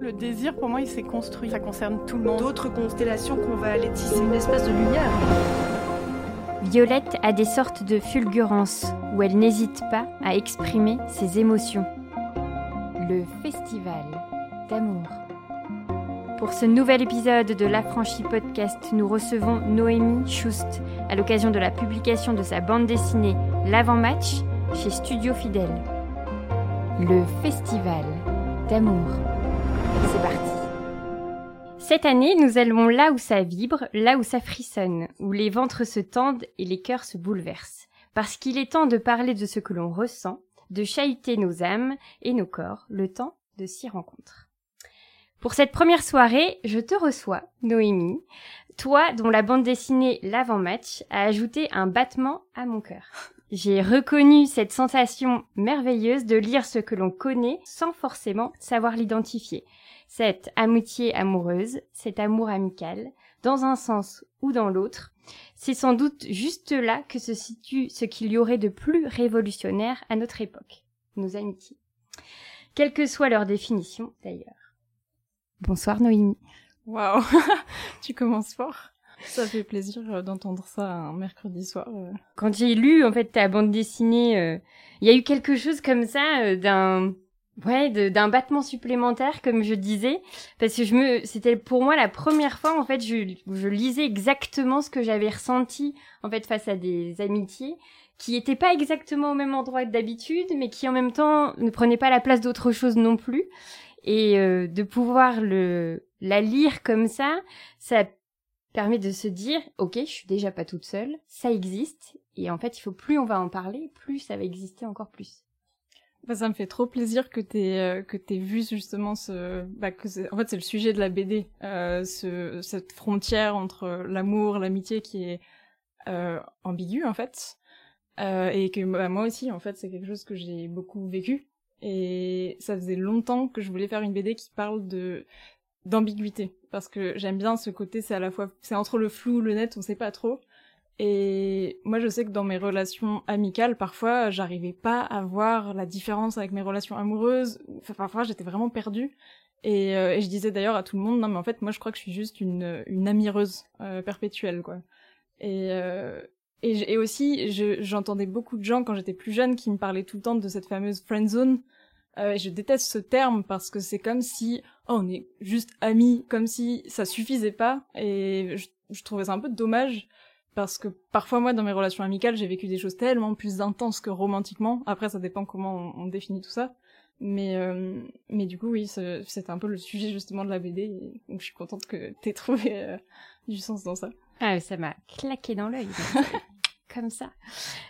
Le désir, pour moi, il s'est construit. Ça concerne tout le monde. D'autres constellations qu'on va aller tisser. Une espèce de lumière. Violette a des sortes de fulgurances où elle n'hésite pas à exprimer ses émotions. Le festival d'amour. Pour ce nouvel épisode de l'Affranchi Podcast, nous recevons Noémie Schust à l'occasion de la publication de sa bande dessinée L'avant-match chez Studio Fidèle. Le festival d'amour. Cette année, nous allons là où ça vibre, là où ça frissonne, où les ventres se tendent et les cœurs se bouleversent. Parce qu'il est temps de parler de ce que l'on ressent, de chahuter nos âmes et nos corps, le temps de s'y rencontrer. Pour cette première soirée, je te reçois, Noémie, toi dont la bande dessinée L'avant-match a ajouté un battement à mon cœur. J'ai reconnu cette sensation merveilleuse de lire ce que l'on connaît sans forcément savoir l'identifier. Cette amitié amoureuse, cet amour amical, dans un sens ou dans l'autre, c'est sans doute juste là que se situe ce qu'il y aurait de plus révolutionnaire à notre époque, nos amitiés. Quelle que soit leur définition d'ailleurs. Bonsoir Noémie. Waouh, tu commences fort. Ça fait plaisir euh, d'entendre ça un mercredi soir. Euh. Quand j'ai lu en fait ta bande dessinée, euh, il y a eu quelque chose comme ça d'un ouais d'un battement supplémentaire comme je disais parce que je me c'était pour moi la première fois en fait je je lisais exactement ce que j'avais ressenti en fait face à des amitiés qui n'étaient pas exactement au même endroit que d'habitude mais qui en même temps ne prenaient pas la place d'autre chose non plus et euh, de pouvoir le la lire comme ça, ça permet de se dire ok, je suis déjà pas toute seule, ça existe et en fait, il faut plus on va en parler, plus ça va exister encore plus. Bah, ça me fait trop plaisir que t'aies euh, que t'aies vu justement ce bah, que en fait c'est le sujet de la BD euh, ce cette frontière entre l'amour l'amitié qui est euh, ambiguë en fait. Euh, et que bah, moi aussi en fait c'est quelque chose que j'ai beaucoup vécu. Et ça faisait longtemps que je voulais faire une BD qui parle de d'ambiguïté. Parce que j'aime bien ce côté c'est à la fois c'est entre le flou le net on sait pas trop et moi je sais que dans mes relations amicales parfois j'arrivais pas à voir la différence avec mes relations amoureuses. Parfois j'étais vraiment perdue. Et, euh, et, je disais d'ailleurs à tout le monde non mais en fait moi je crois que je suis juste une une amireuse euh, perpétuelle quoi. Et euh, et, aussi j'entendais beaucoup de gens quand j'étais plus jeune qui me parlaient tout le temps de cette fameuse friend zone. Je déteste ce terme parce que c'est comme si oh, on est juste amis, comme si ça suffisait pas. Et je, je trouvais ça un peu dommage parce que parfois moi dans mes relations amicales j'ai vécu des choses tellement plus intenses que romantiquement. Après ça dépend comment on, définit tout ça. Mais euh, du coup oui c'était un peu le sujet justement de la BD. Donc je suis contente que t'aies trouvé euh, du sens dans ça. Ah ça m'a claqué dans l'œil. comme ça.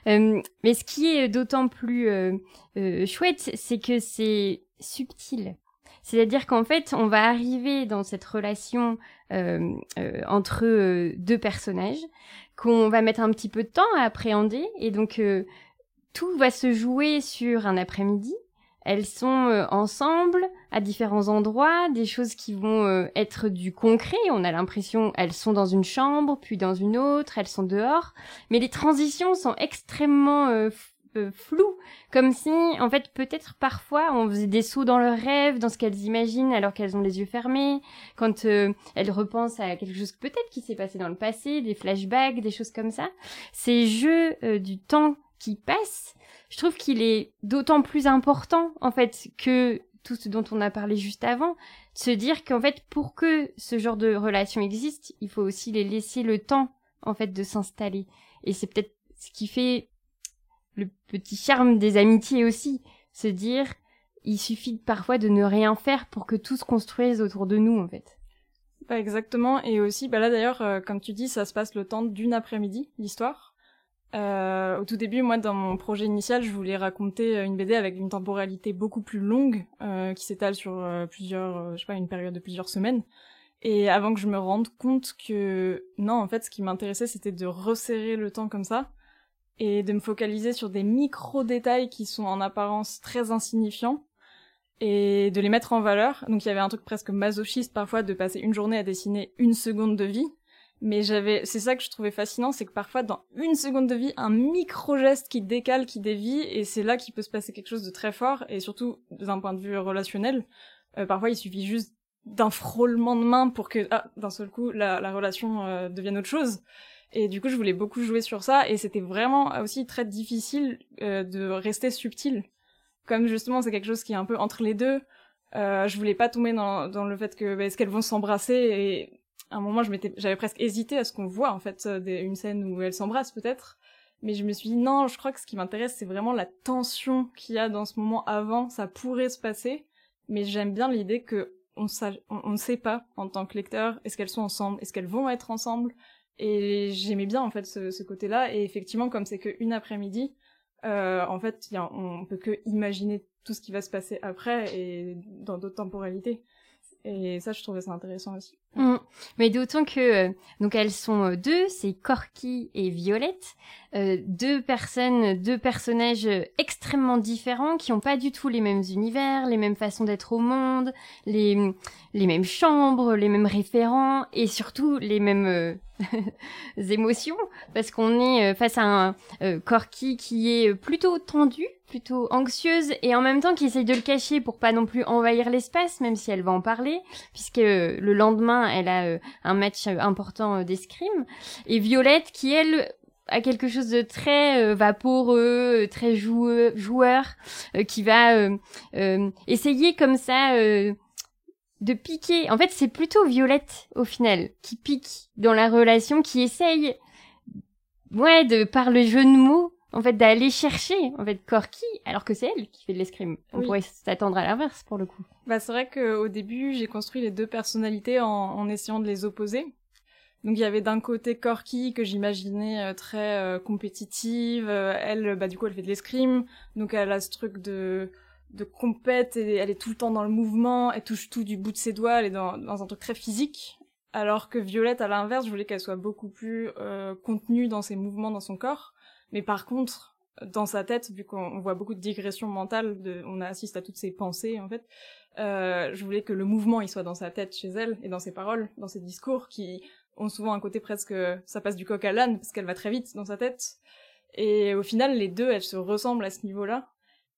Euh, mais ce qui est d'autant plus euh, euh, chouette, c'est que c'est subtil. C'est-à-dire qu'en fait, on va arriver dans cette relation entre deux personnages qu'on va mettre un petit peu de temps à appréhender, et donc tout va se jouer sur un après-midi elles sont euh, ensemble à différents endroits, des choses qui vont euh, être du concret. On a l'impression elles sont dans une chambre, puis dans une autre, elles sont dehors. Mais les transitions sont extrêmement euh, floues, comme si, en fait, peut-être parfois on faisait des sauts dans leurs rêves, dans ce qu'elles imaginent alors qu'elles ont les yeux fermés, quand elles repensent à quelque chose peut-être qui s'est passé dans le passé, des flashbacks, des choses comme ça. Ces jeux du temps qui passe je trouve qu'il est d'autant plus important, en fait, que tout ce dont on a parlé juste avant, de se dire qu'en fait, pour que ce genre de relation existe, il faut aussi les laisser le temps, en fait, de s'installer. Et c'est peut-être ce qui fait le petit charme des amitiés aussi, se dire, il suffit parfois de ne rien faire pour que tout se construise autour de nous, en fait. Bah exactement, et aussi, bah là d'ailleurs, euh, comme tu dis, ça se passe le temps d'une après-midi, l'histoire. Euh, au tout début, moi, dans mon projet initial, je voulais raconter euh, une BD avec une temporalité beaucoup plus longue, qui s'étale sur plusieurs, je sais pas, une période de plusieurs semaines. Et avant que je me rende compte que non, en fait, ce qui m'intéressait, c'était de resserrer le temps comme ça et de me focaliser sur des micro-détails qui sont en apparence très insignifiants et de les mettre en valeur. Donc il y avait un truc presque masochiste parfois de passer une journée à dessiner une seconde de vie mais j'avais, c'est ça que je trouvais fascinant, c'est que parfois dans une seconde de vie, un micro geste qui décale, qui dévie, et c'est là qu'il peut se passer quelque chose de très fort, et surtout d'un point de vue relationnel, parfois il suffit juste d'un frôlement de main pour que ah, d'un seul coup la, la relation devienne autre chose. Et du coup, je voulais beaucoup jouer sur ça, et c'était vraiment aussi très difficile de rester subtil. Comme justement, c'est quelque chose qui est un peu entre les deux. Euh, je voulais pas tomber dans, dans le fait que bah, est-ce qu'elles vont s'embrasser et à un moment j'avais presque hésité à ce qu'on voit en fait des, une scène où elles s'embrassent peut-être mais je me suis dit non je crois que ce qui m'intéresse c'est vraiment la tension qu'il y a dans ce moment avant ça pourrait se passer mais j'aime bien l'idée que on, ne sait pas en tant que lecteur est-ce qu'elles sont ensemble est-ce qu'elles vont être ensemble et j'aimais bien en fait ce, ce côté-là et effectivement comme c'est qu'une après-midi euh, en fait on peut que imaginer tout ce qui va se passer après et dans d'autres temporalités. Et ça, je trouvais ça intéressant aussi. Mm. Mais d'autant que euh, donc elles sont euh, deux, c'est Corky et Violette, euh, deux personnes, deux personnages extrêmement différents qui ont pas du tout les mêmes univers, les mêmes façons d'être au monde, les les mêmes chambres, les mêmes référents et surtout les mêmes émotions parce qu'on est face à un Corky qui est plutôt tendu plutôt anxieuse et en même temps qui essaye de le cacher pour pas non plus envahir l'espace, même si elle va en parler, puisque le lendemain elle a euh, un match euh, important euh, d'escrime. Et Violette qui elle a quelque chose de très vaporeux, très joueur, qui va essayer comme ça de piquer. En fait, c'est plutôt Violette au final qui pique dans la relation, qui essaye, ouais, de par le jeu de mots, en fait, d'aller chercher, en fait, Corky, alors que c'est elle qui fait de l'escrime. On pourrait s'attendre à l'inverse, pour le coup. Bah, c'est vrai qu'au début, j'ai construit les deux personnalités en, essayant de les opposer. Donc, il y avait d'un côté Corky, que j'imaginais euh, très euh, compétitive. Euh, elle, bah, du coup, elle fait de l'escrime. Donc, elle a ce truc de de compète et elle est tout le temps dans le mouvement, elle touche tout du bout de ses doigts, elle est dans, dans un truc très physique. Alors que Violette, à l'inverse, je voulais qu'elle soit beaucoup plus contenue dans ses mouvements, dans son corps. Mais par contre, dans sa tête, vu qu'on voit beaucoup de digressions mentales, on assiste à toutes ses pensées en fait, euh, je voulais que le mouvement il soit dans sa tête chez elle et dans ses paroles, dans ses discours qui ont souvent un côté presque ça passe du coq à l'âne parce qu'elle va très vite dans sa tête. Et au final, les deux, elles se ressemblent à ce niveau-là.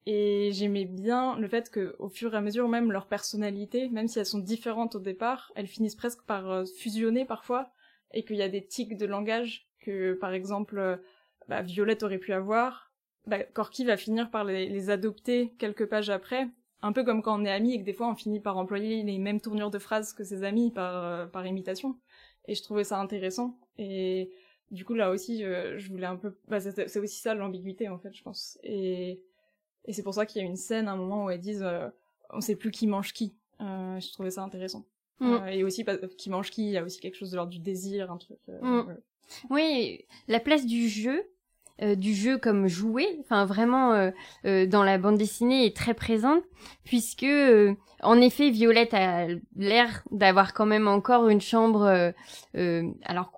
Et j'aimais bien le fait que, au fur et à mesure, même leurs personnalités, même si elles sont différentes au départ, elles finissent presque par euh, fusionner parfois, et qu'il y a des tics de langage que, par exemple, bah, Violette aurait pu avoir, bah, Corky va finir par les, adopter quelques pages après, un peu comme quand on est amis et que des fois on finit par employer les mêmes tournures de phrases que ses amis par, euh, par imitation. Et je trouvais ça intéressant. Et du coup là aussi, je, voulais un peu... Bah, c'est aussi ça l'ambiguïté en fait, je pense. Et, et c'est pour ça qu'il y a une scène, un moment où elles disent euh, on sait plus qui mange qui. Euh, je trouvais ça intéressant. Mm. et aussi, qui mange qui, il y a aussi quelque chose de l'ordre du désir, un truc. Mm. Oui, la place du jeu, euh, du jeu comme jouet, enfin vraiment euh, euh, dans la bande dessinée est très présente puisque en effet Violette a l'air d'avoir quand même encore une chambre alors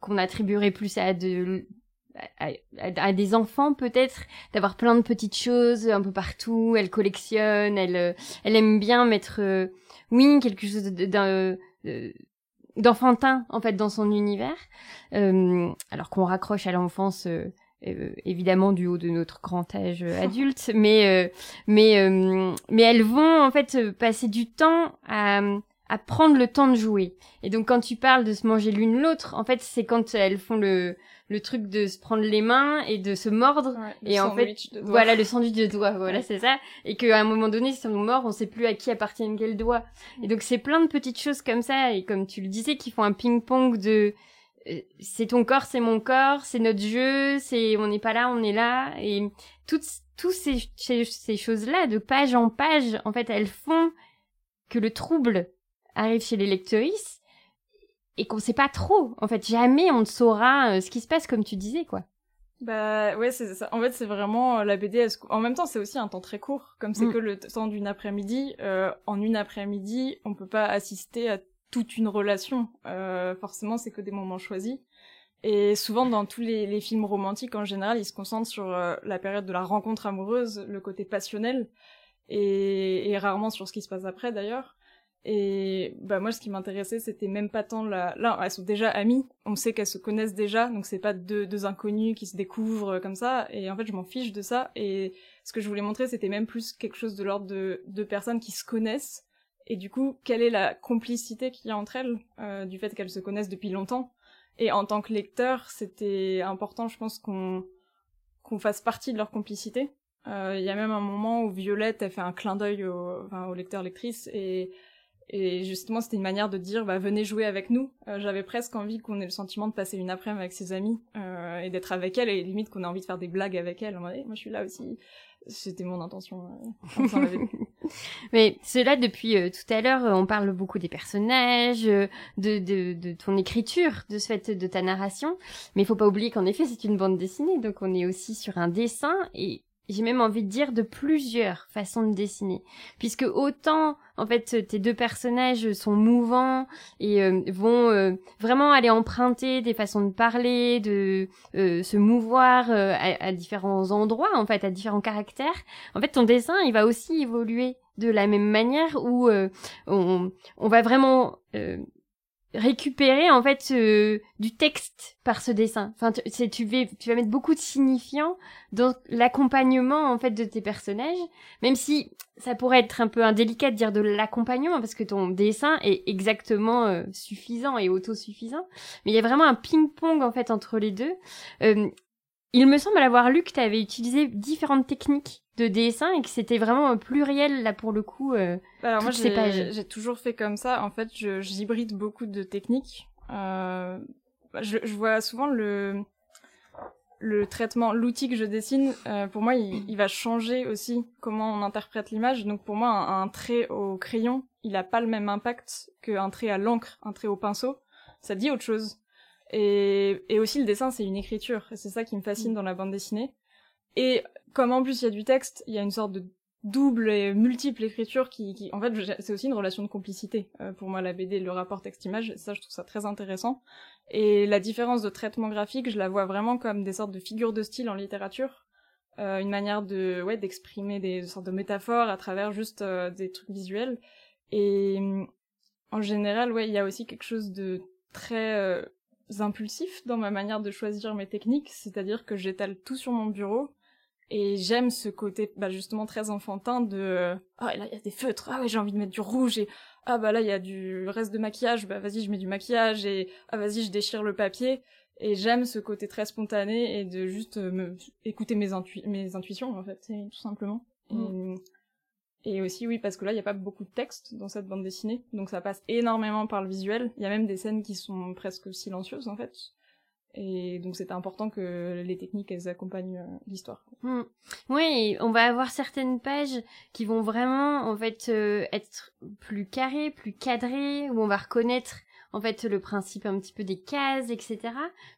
qu'on attribuerait plus à de à, des enfants peut-être d'avoir plein de petites choses un peu partout elle collectionne elle elle aime bien mettre oui quelque chose d'enfantin en fait dans son univers alors qu'on raccroche à l'enfance euh, évidemment du haut de notre grand âge euh, adulte, mais euh, mais mais elles vont en fait passer du temps à à prendre le temps de jouer. Et donc quand tu parles de se manger l'une l'autre, en fait c'est quand elles font le le truc de se prendre les mains et de se mordre. Et en fait voilà le sandwich de doigts voilà c'est ça. Et qu'à un moment donné si on mord on sait plus à qui appartient quel doigt et donc c'est plein de petites choses comme ça. Et comme tu le disais qui font un ping pong de euh, c'est ton corps, c'est mon corps, c'est notre jeu, c'est on n'est pas là, on est là et toutes tous ces, ces, choses-là de page en page, en fait, elles font que le trouble arrive chez les lectrices et qu'on sait pas trop. En fait, jamais on ne saura euh, ce qui se passe comme tu disais quoi. Bah ouais, c'est ça. En fait, c'est vraiment euh, la BD. En même temps, c'est aussi un temps très court, comme c'est mm. que le temps d'une après-midi. en une après-midi, on peut pas assister à toute une relation. Euh, forcément, c'est que des moments choisis. Et souvent, dans tous les, films romantiques, en général, ils se concentrent sur euh, la période de la rencontre amoureuse, le côté passionnel, et, rarement sur ce qui se passe après, d'ailleurs. Et bah moi, ce qui m'intéressait, c'était même pas tant la... Là, elles sont déjà amies, on sait qu'elles se connaissent déjà, donc c'est pas deux, deux inconnus qui se découvrent comme ça, et en fait, je m'en fiche de ça, et ce que je voulais montrer, c'était même plus quelque chose de l'ordre de deux personnes qui se connaissent, et du coup, quelle est la complicité qu'il y a entre elles, euh, du fait qu'elles se connaissent depuis longtemps? Et en tant que lecteur, c'était important, je pense, qu'on qu'on fasse partie de leur complicité. Euh, il y a même un moment où Violette, elle fait un clin d'œil au, enfin, au lecteur-lectrice, et, justement, c'était une manière de dire, bah, venez jouer avec nous. Euh, J'avais presque envie qu'on ait le sentiment de passer une après-midi avec ses amis, et d'être avec elle, et limite qu'on ait envie de faire des blagues avec elle. moi, je suis là aussi. C'était mon intention. Mais cela depuis euh, tout à l'heure, on parle beaucoup des personnages, euh, de, de, de, ton écriture, de ce fait de ta narration. Mais il faut pas oublier qu'en effet, c'est une bande dessinée, donc on est aussi sur un dessin et j'ai même envie de dire de plusieurs façons de dessiner. Puisque autant en fait tes deux personnages sont mouvants et euh, vont euh, vraiment aller emprunter des façons de parler de euh, se mouvoir à, différents endroits en fait à différents caractères en fait ton dessin il va aussi évoluer de la même manière où on, on va vraiment récupérer en fait euh, du texte par ce dessin. Enfin, tu, tu, vas, tu vas mettre beaucoup de signifiants dans l'accompagnement en fait de tes personnages, même si ça pourrait être un peu indélicat de dire de l'accompagnement parce que ton dessin est exactement euh, suffisant et autosuffisant. Mais il y a vraiment un ping-pong en fait entre les deux. Euh, il me semble avoir lu que tu avais utilisé différentes techniques de dessin et que c'était vraiment pluriel là pour le coup. Euh, bah, alors moi j'ai toujours fait comme ça. En fait, j'hybride beaucoup de techniques. Euh, bah, je, je, vois souvent le le traitement, l'outil que je dessine. Euh, pour moi, il, il, va changer aussi comment on interprète l'image. Donc pour moi, un, un, trait au crayon, il a pas le même impact qu'un trait à l'encre, un trait au pinceau. Ça dit autre chose. Et, et aussi le dessin, c'est une écriture. C'est ça qui me fascine mm. dans la bande dessinée. Et comme en plus il y a du texte, il y a une sorte de double et multiple écriture qui, en fait, c'est aussi une relation de complicité euh, pour moi la BD, le rapport texte-image. Ça, je trouve ça très intéressant. Et la différence de traitement graphique, je la vois vraiment comme des sortes de figures de style en littérature, euh, une manière de ouais d'exprimer des sortes de métaphores à travers juste euh, des trucs visuels. Et en général, ouais, il y a aussi quelque chose de très impulsif dans ma manière de choisir mes techniques, c'est-à-dire que j'étale tout sur mon bureau et j'aime ce côté bah, justement très enfantin de ah là il y a des feutres. Ah ouais j'ai envie de mettre du rouge et ah bah là il y a du reste de maquillage. Bah vas-y je mets du maquillage et ah vas-y je déchire le papier. Et j'aime ce côté très spontané et de juste me écouter mes, mes intuitions en fait tout simplement. Mm. et, et, aussi oui parce que là il y a pas beaucoup de texte dans cette bande dessinée. Donc ça passe énormément par le visuel. Il y a même des scènes qui sont presque silencieuses en fait et donc c'est important que les techniques elles accompagnent euh, l'histoire. Hmm. Oui, on va avoir certaines pages qui vont vraiment en fait euh, être plus carrées, plus cadrées, où on va reconnaître en fait le principe un petit peu des cases, etc.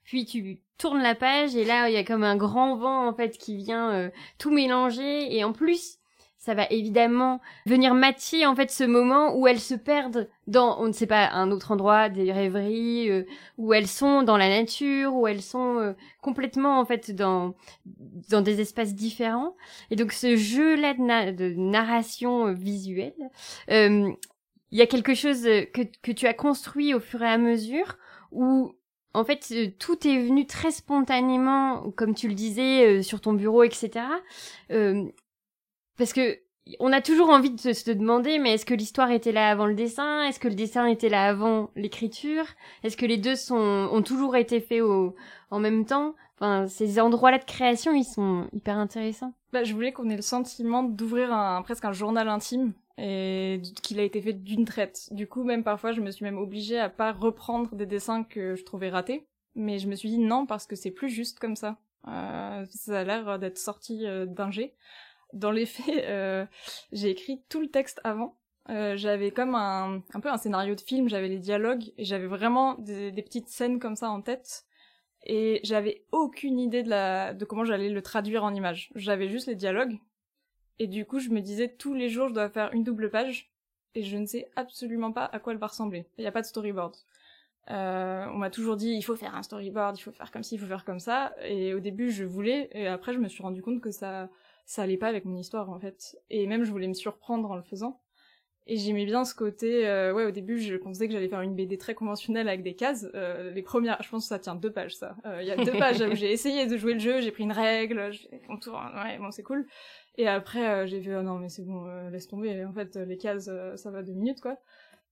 Puis tu tournes la page et là il y a comme un grand vent en fait qui vient euh, tout mélanger et en plus ça va évidemment venir matcher en fait ce moment où elles se perdent dans on ne sait pas un autre endroit des rêveries euh, où elles sont dans la nature où elles sont euh, complètement en fait dans dans des espaces différents et donc ce jeu là de, narration euh, visuelle il y a quelque chose que que tu as construit au fur et à mesure où en fait, tout est venu très spontanément, comme tu le disais, sur ton bureau, etc. parce que on a toujours envie de se, demander, mais est-ce que l'histoire était là avant le dessin? Est-ce que le dessin était là avant l'écriture? Est-ce que les deux sont, ont toujours été faits au, en même temps? Enfin, ces endroits-là de création, ils sont hyper intéressants. Bah, je voulais qu'on ait le sentiment d'ouvrir un, presque un journal intime et qu'il a été fait d'une traite. Du coup, même parfois, je me suis même obligée à pas reprendre des dessins que je trouvais ratés. Mais je me suis dit non, parce que c'est plus juste comme ça. Euh, ça a l'air d'être sorti euh, d'un jet dans les faits, euh, j'ai écrit tout le texte avant. Euh, j'avais comme un, un peu un scénario de film, j'avais les dialogues et j'avais vraiment des, petites scènes comme ça en tête. Et j'avais aucune idée de, la, de comment j'allais le traduire en images. J'avais juste les dialogues. Et du coup, je me disais tous les jours, je dois faire une double page. Et je ne sais absolument pas à quoi elle va ressembler. Il n'y a pas de storyboard. Euh, on m'a toujours dit il faut faire un storyboard, il faut faire comme ci, il faut faire comme ça. Et au début, je voulais. Et après, je me suis rendu compte que ça ça allait pas avec mon histoire en fait. Et même je voulais me surprendre en le faisant. Et j'aimais bien ce côté, euh, ouais, au début, je pensais que j'allais faire une BD très conventionnelle avec des cases. Euh, les premières, je pense que ça tient deux pages, ça. Euh, il y a deux pages où j'ai essayé de jouer le jeu, j'ai pris une règle, j'ai contour, ouais, bon, c'est cool. Et après, j'ai vu, oh non, mais c'est bon, laisse tomber. En fait, les cases, ça va deux minutes, quoi.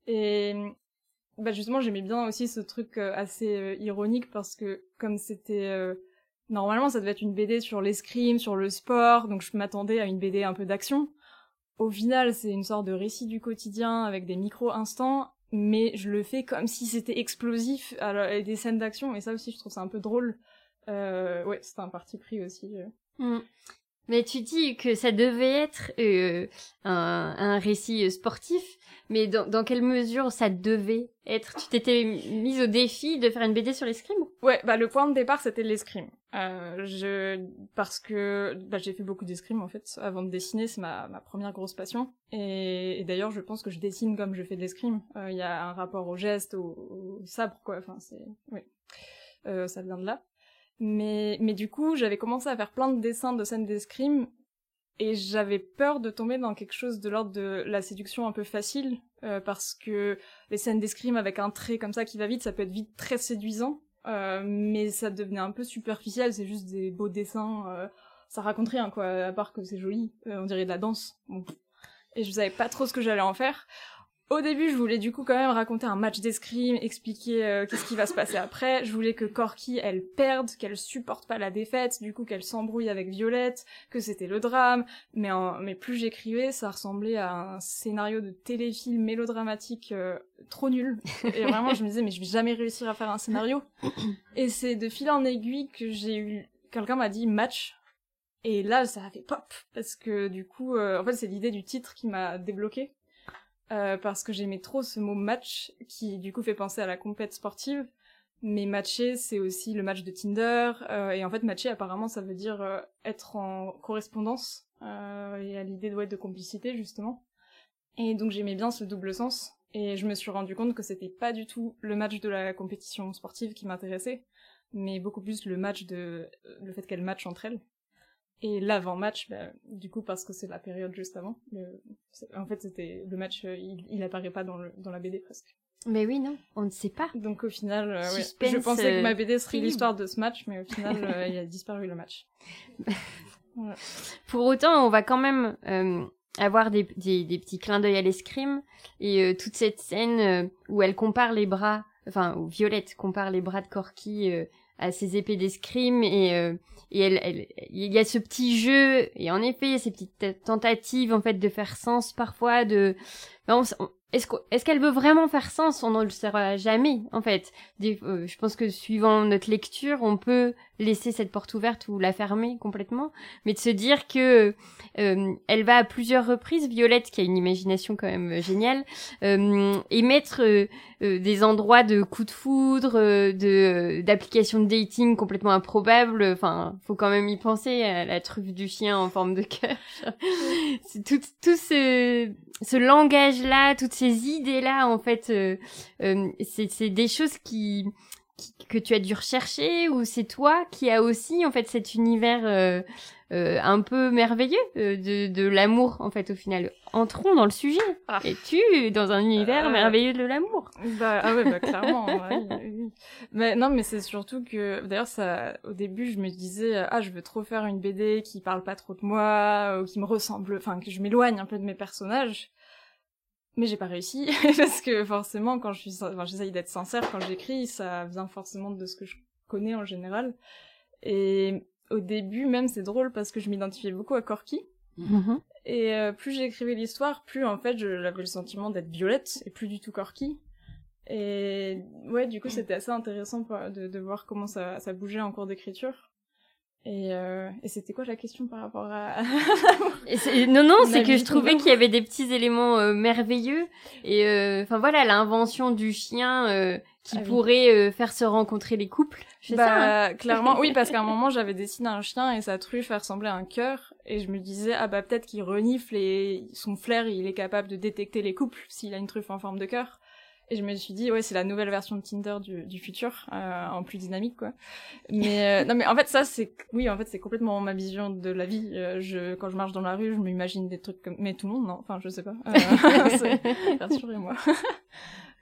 Et bah justement, j'aimais bien aussi ce truc assez ironique parce que comme c'était normalement ça devait être une BD sur l'escrime, sur le sport, donc je m'attendais à une BD un peu d'action. Au final, c'est une sorte de récit du quotidien avec des micro-instants, mais je le fais comme si c'était explosif, alors, des scènes d'action, et ça aussi je trouve ça un peu drôle. Euh, ouais, c'est un parti pris aussi. Euh. Mm. Mais tu dis que ça devait être euh, un, récit sportif, mais dans, quelle mesure ça devait être? Tu t'étais mise au défi de faire une BD sur l'escrime? Ouais, bah le point de départ c'était l'escrime. Euh, je parce que bah, j'ai fait beaucoup d'escrime en fait avant de dessiner, c'est ma, ma première grosse passion. Et, d'ailleurs, je pense que je dessine comme je fais de l'escrime. Euh, il y a un rapport au geste, au, au sabre quoi. Enfin, c'est oui, euh, ça vient de là. Mais, mais du coup, j'avais commencé à faire plein de dessins de scènes d'escrime et j'avais peur de tomber dans quelque chose de l'ordre de la séduction un peu facile euh, parce que les scènes d'escrime avec un trait comme ça qui va vite, ça peut être vite très séduisant, euh, mais ça devenait un peu superficiel, c'est juste des beaux dessins, euh, ça raconte rien quoi, à part que c'est joli, on dirait de la danse. Et je savais pas trop ce que j'allais en faire. Au début, je voulais du coup quand même raconter un match d'escrime, expliquer euh, qu'est-ce qui va se passer après. Je voulais que Corky, elle perde, qu'elle supporte pas la défaite, du coup qu'elle s'embrouille avec Violette, que c'était le drame. Mais, mais plus j'écrivais, ça ressemblait à un scénario de téléfilm mélodramatique euh, trop nul. Et vraiment, je me disais, mais je vais jamais réussir à faire un scénario. Et c'est de fil en aiguille que j'ai eu... Quelqu'un m'a dit match. Et là, ça a fait pop. Parce que du coup, euh, en fait, c'est l'idée du titre qui m'a débloqué euh, parce que j'aimais trop ce mot match qui du coup fait penser à la compète sportive. Mais matcher, c'est aussi le match de Tinder. Euh, et en fait, matcher, apparemment, ça veut dire euh, être en correspondance. Euh, et à l'idée de, de complicité, justement. Et donc j'aimais bien ce double sens. Et je me suis rendu compte que c'était pas du tout le match de la compétition sportive qui m'intéressait, mais beaucoup plus le match de le fait qu'elles matchent entre elles. Et l'avant-match, bah, du coup, parce que c'est la période juste avant. en fait, c'était le match, euh, il, il apparaît pas dans, le, dans la BD presque. Mais oui, non, on ne sait pas. Donc au final, euh, ouais, je pensais que ma BD serait l'histoire de ce match, mais au final, euh, il a disparu le match. Pour autant, on va quand même avoir des, des, des, petits clins d'œil à l'escrime et toute cette scène où elle compare les bras, enfin, où Violette compare les bras de Corky à ses épées d'escrime et euh, et elle, elle, il y a ce petit jeu et en effet il y a ces petites tentatives en fait de faire sens parfois de est-ce est-ce qu'elle veut vraiment faire sens On ne le saura jamais, en fait? Euh, je pense que suivant notre lecture, on peut laisser cette porte ouverte ou la fermer complètement, mais de se dire que euh, elle va à plusieurs reprises, Violette, qui a une imagination quand même géniale, euh, émettre des endroits de coups de foudre, de d'applications de dating complètement improbables. Enfin, faut quand même y penser à la truffe du chien en forme de cœur. C'est tout, tout ce, ce langage-là, toutes ces idées-là, en fait, euh, euh, c'est des choses qui, que tu as dû rechercher ou c'est toi qui as aussi en fait cet univers euh, un peu merveilleux de, de l'amour en fait au final. Entrons dans le sujet. Ah. et tu dans un univers merveilleux de l'amour. bah ah ouais bah clairement mais non mais c'est surtout que d'ailleurs ça au début je me disais ah je veux trop faire une BD qui parle pas trop de moi ou qui me ressemble enfin que je m'éloigne un peu de mes personnages mais j'ai pas réussi parce que forcément quand je suis enfin, j'essaye d'être sincère quand j'écris ça vient forcément de ce que je connais en général. Et au début même c'est drôle parce que je m'identifiais beaucoup à Corky. Mm-hmm. et euh, plus j'écrivais l'histoire plus en fait j'avais le sentiment d'être Violette et plus du tout Corky. Et ouais du coup c'était assez intéressant de, de voir comment ça, ça bougeait en cours d'écriture et, euh, et c'était quoi la question par rapport à Non, non, c'est que je trouvais qu'il y avait des petits éléments euh, merveilleux. Et euh, enfin voilà, l'invention du chien euh, qui ah pourrait faire se rencontrer les couples. Bah, ça, hein clairement, oui, parce qu'à un moment j'avais dessiné un chien et sa truffe ressemblait à un cœur. Et je me disais, ah bah peut-être qu'il renifle et son flair, il est capable de détecter les couples s'il a une truffe en forme de cœur. Et je me suis dit, ouais, c'est la nouvelle version de Tinder du, du futur, euh, en plus dynamique, quoi. Mais euh, non, mais en fait, ça, c'est, oui, en fait, c'est complètement ma vision de la vie. Euh, je, quand je marche dans la rue, je m'imagine des trucs comme, mais tout le monde, non, enfin, je sais pas. Euh, rassurez-moi.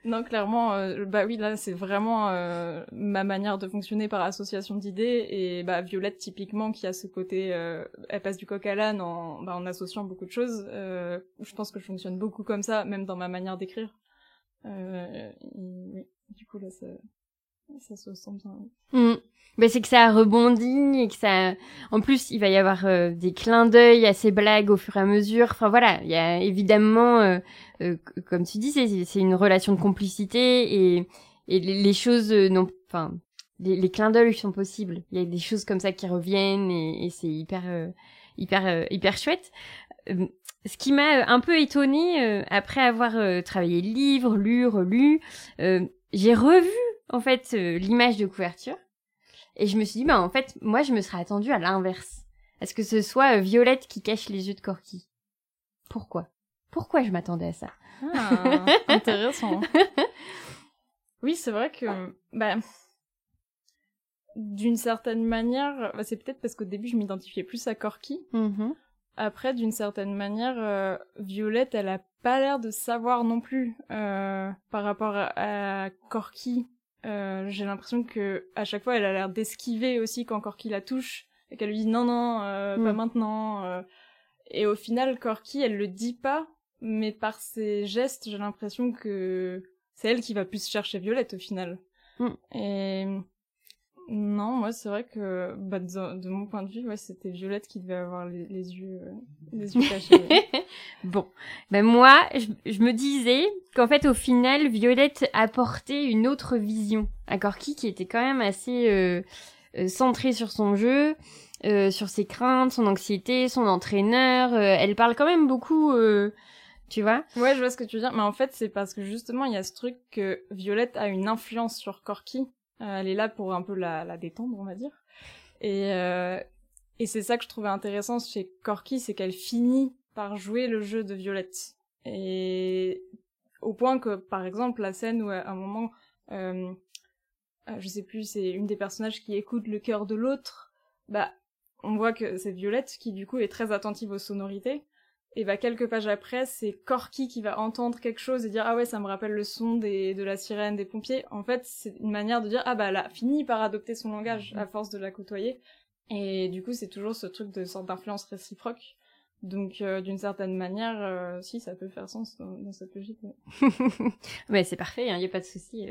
Non, clairement, euh, bah oui, là, c'est vraiment euh, ma manière de fonctionner par association d'idées. Et bah, Violette, typiquement, qui a ce côté, euh, elle passe du coq à l'âne en, bah, en associant beaucoup de choses. je pense que je fonctionne beaucoup comme ça, même dans ma manière d'écrire. Oui, du coup, là, ça, ça se sent bien. Mm. Bah, c'est que ça rebondit et que ça. En plus, il va y avoir euh, des clins d'œil à ces blagues au fur et à mesure. Enfin voilà, il y a évidemment, euh, euh, comme tu dis, c'est une relation de complicité et, et les, choses non, enfin les, les clins d'œil sont possibles. Il y a des choses comme ça qui reviennent et, et c'est hyper hyper hyper chouette. Ce qui m'a un peu étonnée après avoir travaillé le livre, lu, relu, j'ai revu en fait l'image de couverture et je me suis dit, bah en fait, moi je me serais attendue à l'inverse. Est-ce que ce soit euh, Violette qui cache les yeux de Corky? Pourquoi? Pourquoi je m'attendais à ça? Ah, Intéressant. oui, c'est vrai que, bah, d'une certaine manière, bah, c'est peut-être parce qu'au début je m'identifiais plus à Corky. Mm-hmm. Après, d'une certaine manière, euh, Violette, elle a pas l'air de savoir non plus euh, par rapport à, à Corky euh, j'ai l'impression que à chaque fois, elle a l'air d'esquiver aussi quand Corky la touche et qu'elle lui dit non non, pas mm. maintenant. Et au final, Corky, elle le dit pas, mais par ses gestes, j'ai l'impression que c'est elle qui va plus chercher Violette au final. Mm. Et non, moi c'est vrai que bah, de, mon point de vue, ouais, c'était Violette qui devait avoir les, yeux euh, les yeux cachés. bon, ben moi je, me disais qu'en fait au final Violette apportait une autre vision à Corky qui était quand même assez euh, euh centrée sur son jeu, euh, sur ses craintes, son anxiété, son entraîneur. elle parle quand même beaucoup. Tu vois Ouais, je vois ce que tu veux dire. Mais en fait, c'est parce que justement, il y a ce truc que Violette a une influence sur Corky elle est là pour un peu la, la détendre, on va dire. Et, euh, et c'est ça que je trouvais intéressant chez Corky, c'est qu'elle finit par jouer le jeu de Violette. Et au point que, par exemple, la scène où à un moment, euh, euh je sais plus, c'est une des personnages qui écoute le cœur de l'autre, bah, on voit que c'est Violette qui du coup est très attentive aux sonorités et bah quelques pages après, c'est Corky qui va entendre quelque chose et dire ah ouais ça me rappelle le son des de la sirène des pompiers. En fait, c'est une manière de dire ah bah elle a fini par adopter son langage à force de la côtoyer. Et du coup, c'est toujours ce truc de sorte d'influence réciproque. Donc, euh, d'une certaine manière, euh, si, ça peut faire sens dans, cette logique. Mais c'est parfait, il hein, n'y a pas de souci.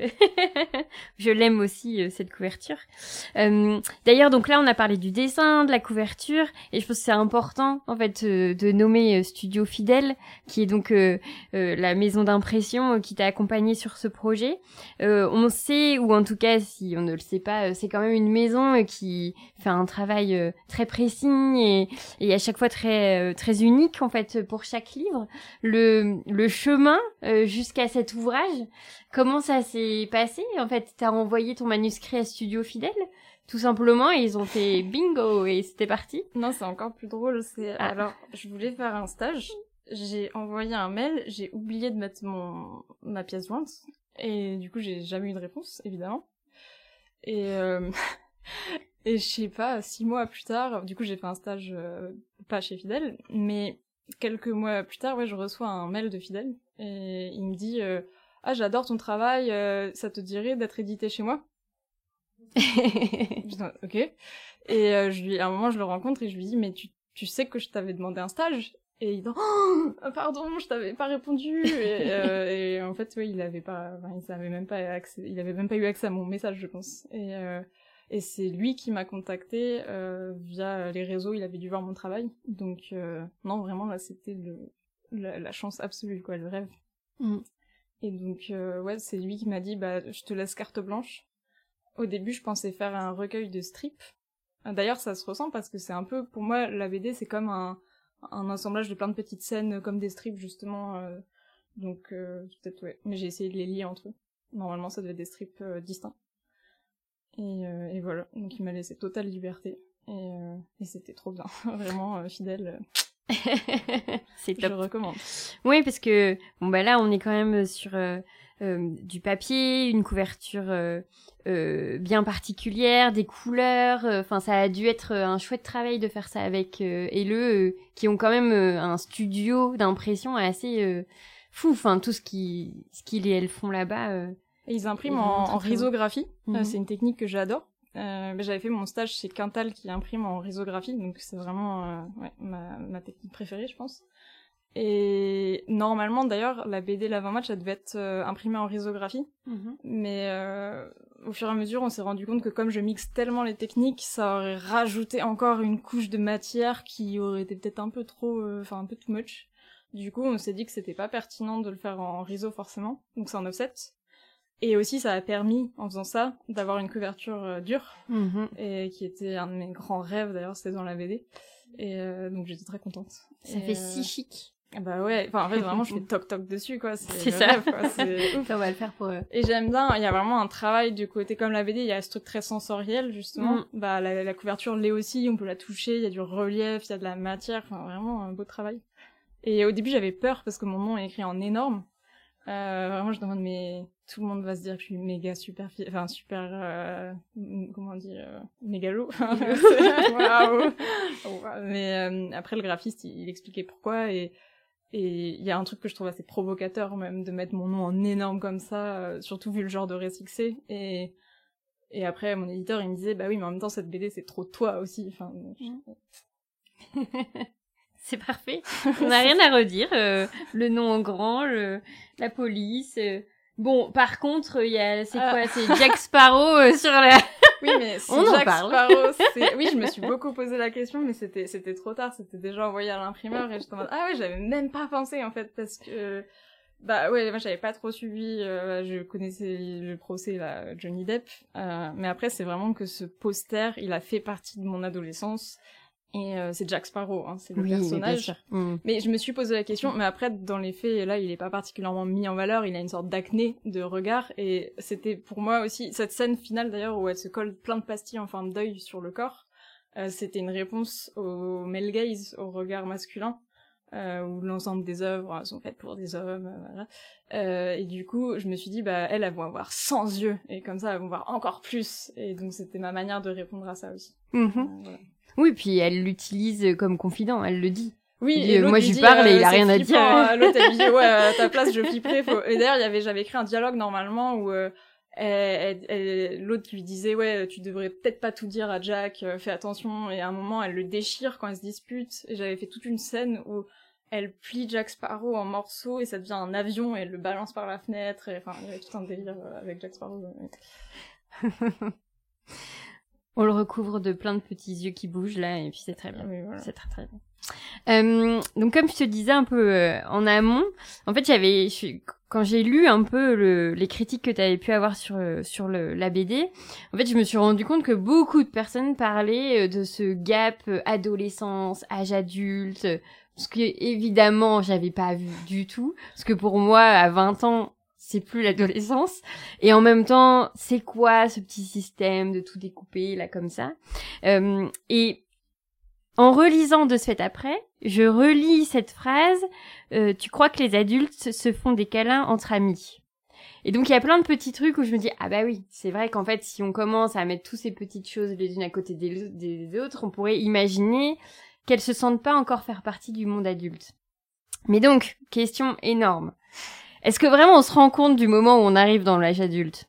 je l'aime aussi, euh, cette couverture. D'ailleurs, donc là, on a parlé du dessin, de la couverture, et je pense que c'est important, en fait, de nommer Studio Fidèle, qui est donc la maison d'impression qui t'a accompagné sur ce projet. on sait, ou en tout cas, si on ne le sait pas, c'est quand même une maison qui fait un travail très précis et, et à chaque fois très très unique en fait pour chaque livre. Le, le chemin euh, jusqu'à cet ouvrage, comment ça s'est passé? En fait, t'as envoyé ton manuscrit à Studio Fidèle tout simplement et ils ont fait bingo et c'était parti. Non, c'est encore plus drôle. C'est ah. alors je voulais faire un stage, j'ai envoyé un mail, j'ai oublié de mettre mon ma pièce jointe et du coup j'ai jamais eu de réponse évidemment. Et euh... Et je sais pas, six mois plus tard, du coup j'ai fait un stage euh, pas chez Fidèle, mais quelques mois plus tard, ouais, je reçois un mail de Fidèle et il me dit euh, ah j'adore ton travail, euh, ça te dirait d'être édité chez moi? Ok. Et je lui, à un moment je le rencontre et je lui dis mais tu, tu sais que je t'avais demandé un stage? Et il dit oh, pardon je t'avais pas répondu et, et, en fait oui il avait pas il avait même pas accès il avait même pas eu accès à mon message je pense. Et et c'est lui qui m'a contacté euh, via les réseaux, il avait dû voir mon travail. Donc euh, non, vraiment là c'était la, chance absolue quoi, le rêve. Mm. Et donc euh, ouais, c'est lui qui m'a dit bah je te laisse carte blanche. Au début, je pensais faire un recueil de strips. D'ailleurs, ça se ressent parce que c'est un peu pour moi la BD, c'est comme un un assemblage de plein de petites scènes comme des strips justement. donc peut-être ouais, mais j'ai essayé de les lier entre eux. Normalement, ça devait être des strips distincts. Et, euh, et, voilà, donc il m'a laissé totale liberté. Et, euh, et c'était trop bien, vraiment euh, fidèle. c'est top. Je recommande. Oui, parce que bon bah là on est quand même sur du papier, une couverture bien particulière, des couleurs. Enfin, ça a dû être un chouette travail de faire ça avec Ele, qui ont quand même un studio d'impression assez fou. Enfin, tout ce qui, ce qu'ils et elles font là-bas. Et ils impriment Ils en, en risographie. Euh, c'est une technique que j'adore. Euh, mais j'avais fait mon stage chez Quintal qui imprime en risographie, donc c'est vraiment euh, ouais, ma, ma technique préférée, je pense. Et normalement, d'ailleurs, la BD l'avant-match, elle devait être euh, imprimée en risographie. Mais euh, au fur et à mesure, on s'est rendu compte que comme je mixe tellement les techniques, ça aurait rajouté encore une couche de matière qui aurait été peut-être un peu trop, enfin un peu too much. Du coup, on s'est dit que c'était pas pertinent de le faire en riso forcément, donc c'est en offset. Et aussi, ça a permis, en faisant ça, d'avoir une couverture euh, dure, Mhm. et qui était un de mes grands rêves d'ailleurs, c'était dans la BD. Et euh, donc j'étais très contente. Ça Et, fait euh, si chic. ah Bah ouais, enfin en fait vraiment je fais toc toc dessus quoi. C'est ça. rêve, quoi. On va le faire pour eux. Et j'aime bien, il y a vraiment un travail du côté comme la BD, il y a ce truc très sensoriel justement. Mm. Bah la, la couverture l'est aussi, on peut la toucher, il y a du relief, il y a de la matière, enfin vraiment un beau travail. Et au début j'avais peur parce que mon nom est écrit en énorme. Euh, vraiment je demande mais tout le monde va se dire que je suis méga super, fi- enfin super, euh, comment dire, euh, mégalo. Waouh. Mais euh, après le graphiste il, il expliquait pourquoi et et il y a un truc que je trouve assez provocateur même de mettre mon nom en énorme comme ça, euh, surtout vu le genre de récit que c'est. Et, et après, mon éditeur, il me disait, bah oui, mais en même temps, cette BD, c'est trop toi aussi. Enfin, je- C'est parfait. On n'a rien à redire. euh, le nom en grand, le- la police. euh. Bon, par contre, il y a, c'est Ah. quoi C'est Jack Sparrow euh, sur la. Oui, mais On en Jack parle. Sparrow. Oui, je me suis beaucoup posé la question, mais c'était, c'était trop tard. C'était déjà envoyé à l'imprimeur et j'étais en mode, ah ouais, j'avais même pas pensé, en fait, parce que... Bah ouais, moi j'avais pas trop suivi, euh, je connaissais le procès là, Johnny Depp, euh, mais après c'est vraiment que ce poster, il a fait partie de mon adolescence, et euh, c'est Jack Sparrow, hein, c'est le Oui, personnage. Mm. Mais je me suis posé la question, mais après, dans les faits, là, il est pas particulièrement mis en valeur, il a une sorte d'acné de regard, et c'était pour moi aussi, cette scène finale d'ailleurs, où elle se colle plein de pastilles en forme d'œil sur le corps, euh, c'était une réponse au male gaze, au regard masculin, euh, où l'ensemble des œuvres sont faites pour des hommes, voilà. Et du coup, je me suis dit, bah, elles, elles vont avoir 100 yeux, et comme ça, elles vont voir encore plus, et donc c'était ma manière de répondre à ça aussi. Voilà. Oui, puis elle l'utilise comme confident, elle le dit. Oui, et euh, moi, lui j'y dit, parle et euh, il a rien à dire. euh, L'autre, elle lui dit, ouais, à ta place, je flipperais. Faut... Et d'ailleurs, j'avais écrit un dialogue normalement où euh, l'autre lui disait, ouais, tu devrais peut-être pas tout dire à Jack, euh, fais attention. Et à un moment, elle le déchire quand elle se dispute. Et j'avais fait toute une scène où elle plie Jack Sparrow en morceaux et ça devient un avion et elle le balance par la fenêtre. Et enfin, il y avait tout un délire avec Jack Sparrow. On le recouvre de plein de petits yeux qui bougent là, et puis c'est très bien. Oui, voilà. C'est très très bien. Euh, donc comme je te disais un peu euh, en amont, en fait j'avais quand j'ai lu un peu le, les critiques que tu avais pu avoir sur euh, sur le, la BD, en fait je me suis rendu compte que beaucoup de personnes parlaient euh, de ce gap adolescence âge adulte, ce que évidemment j'avais pas vu du tout, parce que pour moi à 20 ans c'est plus l'adolescence et en même temps c'est quoi ce petit système de tout découper là comme ça? Euh, et en relisant de ce fait après, je relis cette phrase euh, Tu crois que les adultes se font des câlins entre amis? Et donc il y a plein de petits trucs où je me dis Ah bah oui, c'est vrai qu'en fait si on commence à mettre toutes ces petites choses les unes à côté des, des autres, on pourrait imaginer qu'elles se sentent pas encore faire partie du monde adulte. Mais donc, question énorme. Est-ce que vraiment on se rend compte du moment où on arrive dans l'âge adulte?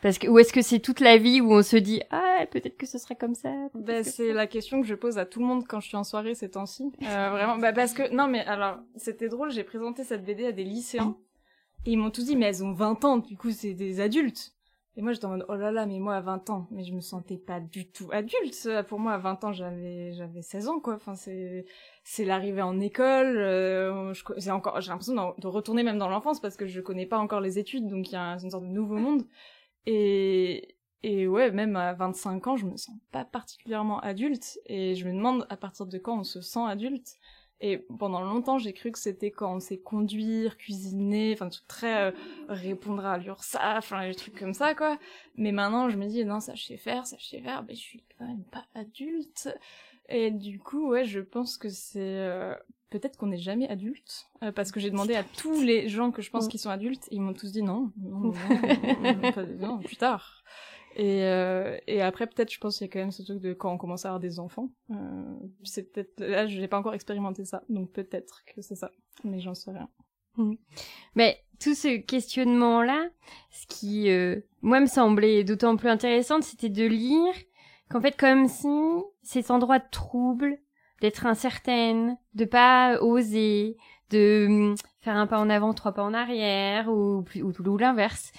Parce que ou est-ce que c'est toute la vie où on se dit ah peut-être que ce serait comme ça Ben, c'est la question que je pose à tout le monde quand je suis en soirée ces temps-ci. Euh, vraiment, bah, parce que, non, mais alors, c'était drôle, j'ai présenté cette BD à des lycéens, et ils m'ont tous dit, mais elles ont 20 ans, du coup, c'est des adultes. Et moi, j'étais en mode, oh là là, mais moi, à 20 ans, mais je me sentais pas du tout adulte. Pour moi, à 20 ans, j'avais, j'avais 16 ans, quoi. Enfin, c'est, c'est l'arrivée en école, euh, c'est encore, j'ai l'impression de retourner même dans l'enfance parce que je connais pas encore les études, donc il y a une sorte de nouveau monde. Et, et ouais, même à 25 ans, je me sens pas particulièrement adulte. Et je me demande à partir de quand on se sent adulte. Et pendant longtemps, j'ai cru que c'était quand on sait conduire, cuisiner, enfin, trucs très euh, répondre à l'URSSAF, enfin, des trucs comme ça, quoi. Mais maintenant, je me dis, non, ça je sais faire, ça je sais faire, mais je suis quand même pas adulte. Et du coup, ouais, je pense que c'est... euh, Peut-être qu'on n'est jamais adulte, euh, parce que j'ai demandé à tous les gens que je pense Mm. qui sont adultes, et ils m'ont tous dit non, non, non, non, non, non, plus tard. Et, euh, et après, peut-être, je pense qu'il y a quand même ce truc de quand on commence à avoir des enfants. Euh, c'est peut-être là, je n'ai pas encore expérimenté ça, donc peut-être que c'est ça, mais j'en sais rien. Mais tout ce questionnement-là, ce qui, euh, moi, me semblait d'autant plus intéressant, c'était de lire qu'en fait, comme si cet endroit de trouble, d'être incertaine, de pas oser, de hum, faire un pas en avant, trois pas en arrière, ou, ou, ou l'inverse,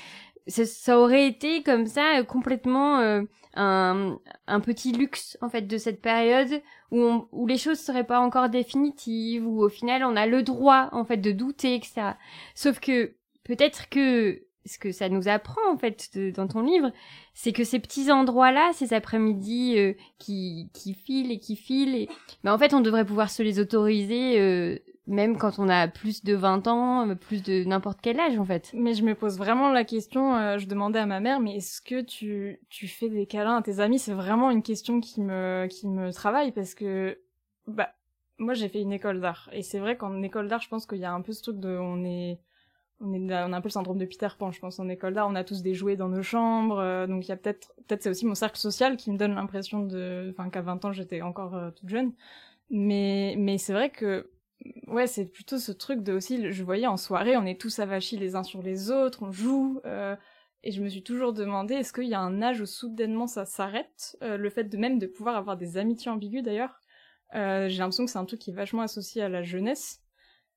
ça, aurait été comme ça euh, complètement euh, un, un petit luxe en fait de cette période où, on, où les choses seraient pas encore définitives où au final on a le droit en fait de douter etc sauf que peut-être que ce que ça nous apprend en fait dans ton livre c'est que ces petits endroits là ces après-midi euh, qui qui filent et qui filent et mais en fait on devrait pouvoir se les autoriser euh, même quand on a plus de 20 ans plus de n'importe quel âge en fait Mais je me pose vraiment la question, euh, je demandais à ma mère, mais est-ce que tu, tu fais des câlins à tes amis? C'est vraiment une question qui me, qui me travaille parce que, bah, moi j'ai fait une école d'art. Et c'est vrai qu'en école d'art, je pense qu'il y a un peu ce truc de, on est, on on a un peu le syndrome de Peter Pan, je pense, en école d'art, on a tous des jouets dans nos chambres, euh, donc il y a peut-être, peut-être c'est aussi mon cercle social qui me donne l'impression de, enfin qu'à 20 ans j'étais encore euh, toute jeune. Mais, mais c'est vrai que ouais, c'est plutôt ce truc de aussi, je voyais en soirée, on est tous avachis les uns sur les autres, on joue, euh, et je me suis toujours demandé, est-ce qu'il y a un âge où soudainement ça s'arrête Le fait de même de pouvoir avoir des amitiés ambiguës d'ailleurs, j'ai l'impression que c'est un truc qui est vachement associé à la jeunesse.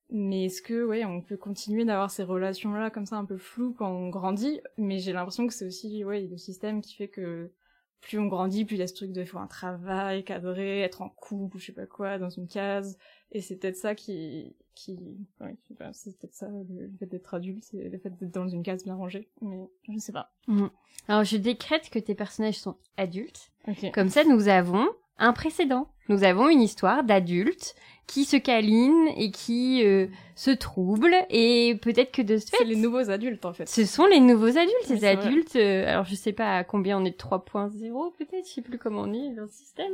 Mais est-ce que, ouais, on peut continuer d'avoir ces relations-là comme ça un peu floues quand on grandit? Mais j'ai l'impression que c'est aussi, ouais, le système qui fait que plus on grandit, plus il y a ce truc de faut un travail cadré, être en couple ou je sais pas quoi, dans une case. Et c'est peut-être ça qui, qui, ouais, je sais pas, c'est peut-être ça, le, fait d'être adulte, c'est le fait d'être dans une case bien rangée. Mais je sais pas. Alors, je décrète que tes personnages sont adultes. Comme ça, nous avons un précédent. Nous avons une histoire d'adultes qui se câlinent et qui euh, se troublent. Et peut-être que de ce C'est fait, les nouveaux adultes en fait. ce sont les nouveaux adultes. Oui, Ces c'est adultes, euh, alors je sais pas à combien on est de 3.0 peut-être, je sais plus comment on est dans le système.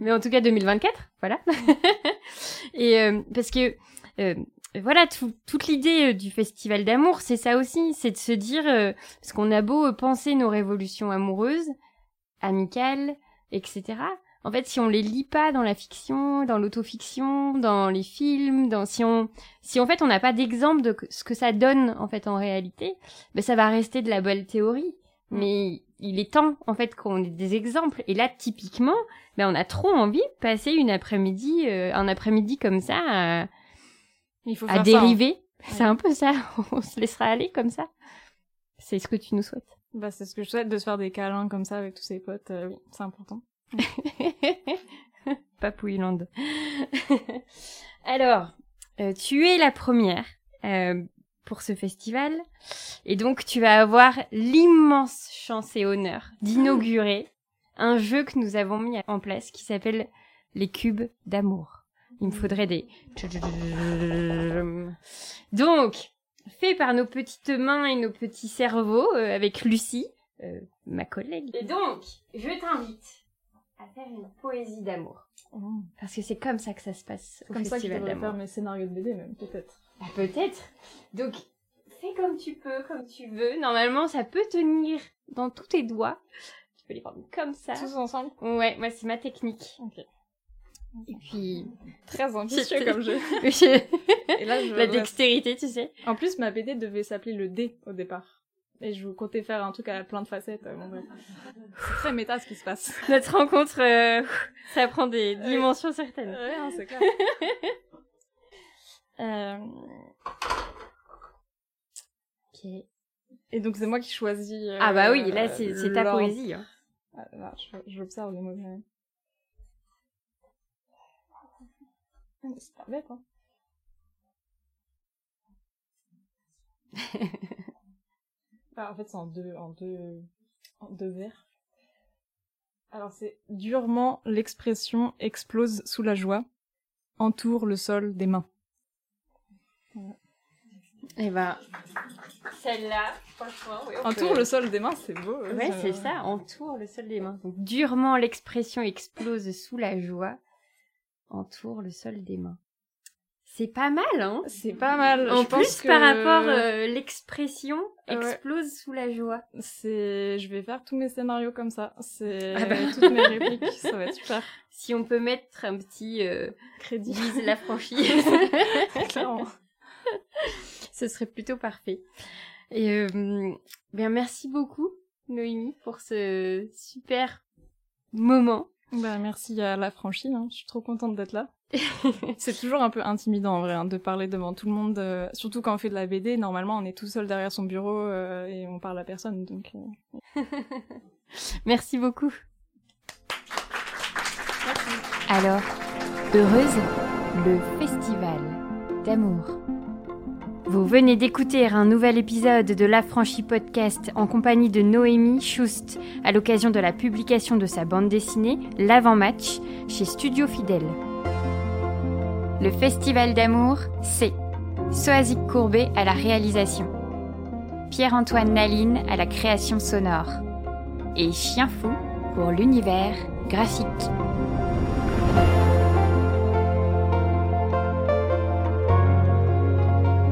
Mais en tout cas 2024, voilà. et euh, parce que... euh, voilà, tout- toute l'idée euh, du festival d'amour, c'est ça aussi, c'est de se dire, euh, parce qu'on a beau penser nos révolutions amoureuses, amicales, etc. En fait, si on les lit pas dans la fiction, dans l'autofiction, dans les films, dans si on si en fait on n'a pas d'exemple de ce que ça donne en fait en réalité, ben ça va rester de la belle théorie. Mm. Mais il est temps en fait qu'on ait des exemples. Et là, typiquement, ben on a trop envie de passer une après-midi, euh, un après-midi comme ça à, Il faut à ça, hein. dériver. C'est un peu ça. on se laissera aller comme ça. C'est ce que tu nous souhaites. Bah, c'est ce que je souhaite de se faire des câlins comme ça avec tous ses potes. euh, oui, c'est important. Papouilland. Alors, euh, tu es la première euh, pour ce festival. Et donc, tu vas avoir l'immense chance et honneur d'inaugurer un jeu que nous avons mis en place qui s'appelle les cubes d'amour. Il me faudrait des... Donc, fait par nos petites mains et nos petits cerveaux euh, avec Lucie, ma collègue. Et donc, je t'invite à faire une poésie d'amour. Parce que c'est comme ça que ça se passe au Comme ça que je festival d'amour. faire mes scénarios de BD même, peut-être. Ah, Peut-être. Donc, fais comme tu peux, comme tu veux. Normalement, ça peut tenir dans tous tes doigts. Tu peux les prendre comme ça. Tous ensemble Ouais, moi, c'est ma technique. Ok. Et puis, Très ambitieux comme jeu. la Et là, je... dextérité, tu sais. En plus, ma BD devait s'appeler le D au départ. Et je comptais faire un truc à plein de facettes. euh, bon, bref. C'est très méta ce qui se passe. Notre rencontre, euh, ça prend des Ouais. dimensions certaines. Ouais, hein, c'est clair. Euh, Ok. Et donc c'est moi qui choisis. euh, Ah bah oui, là, c'est c'est ta poésie. hein. Ah, là, je- J'observe les mots j'aime. Ah, C'est pas bête, hein. en fait, c'est en deux, en deux, en deux vers. Alors, c'est durement l'expression explose sous la joie, entoure le sol des mains. Et ben, celle-là, franchement, oui, Entoure peut- le sol des mains, c'est beau. hein, Ouais, c'est ça, entoure le sol des mains. Donc, durement l'expression explose sous la joie, entoure le sol des mains. C'est pas mal, hein C'est pas mal. En je plus, pense que... par rapport euh, l'expression Ouais. explose sous la joie. C'est, je vais faire tous mes scénarios comme ça. C'est Ah bah. toutes mes répliques, ça va être super. Si on peut mettre un petit euh, Crédit. Lise la franchise. Clairement. Ce serait plutôt parfait. Et euh, bien, merci beaucoup, Noémie, pour ce super moment. Bah, merci à la franchise, hein. je suis trop contente d'être là. c'est toujours un peu intimidant en vrai hein, de parler devant tout le monde, euh, surtout quand on fait de la BD. Normalement, on est tout seul derrière son bureau euh, et on parle à personne. Donc, euh, merci beaucoup. Alors, heureuse, le festival d'amour. Vous venez d'écouter un nouvel épisode de l'Affranchi Podcast en compagnie de Noémie Schust à l'occasion de la publication de sa bande dessinée L'Avant-Match chez Studio Fidèle. Le Festival d'amour, c'est Soazic Courbet à la réalisation, Pierre-Antoine Naline à la création sonore et Chien Fou pour l'univers graphique.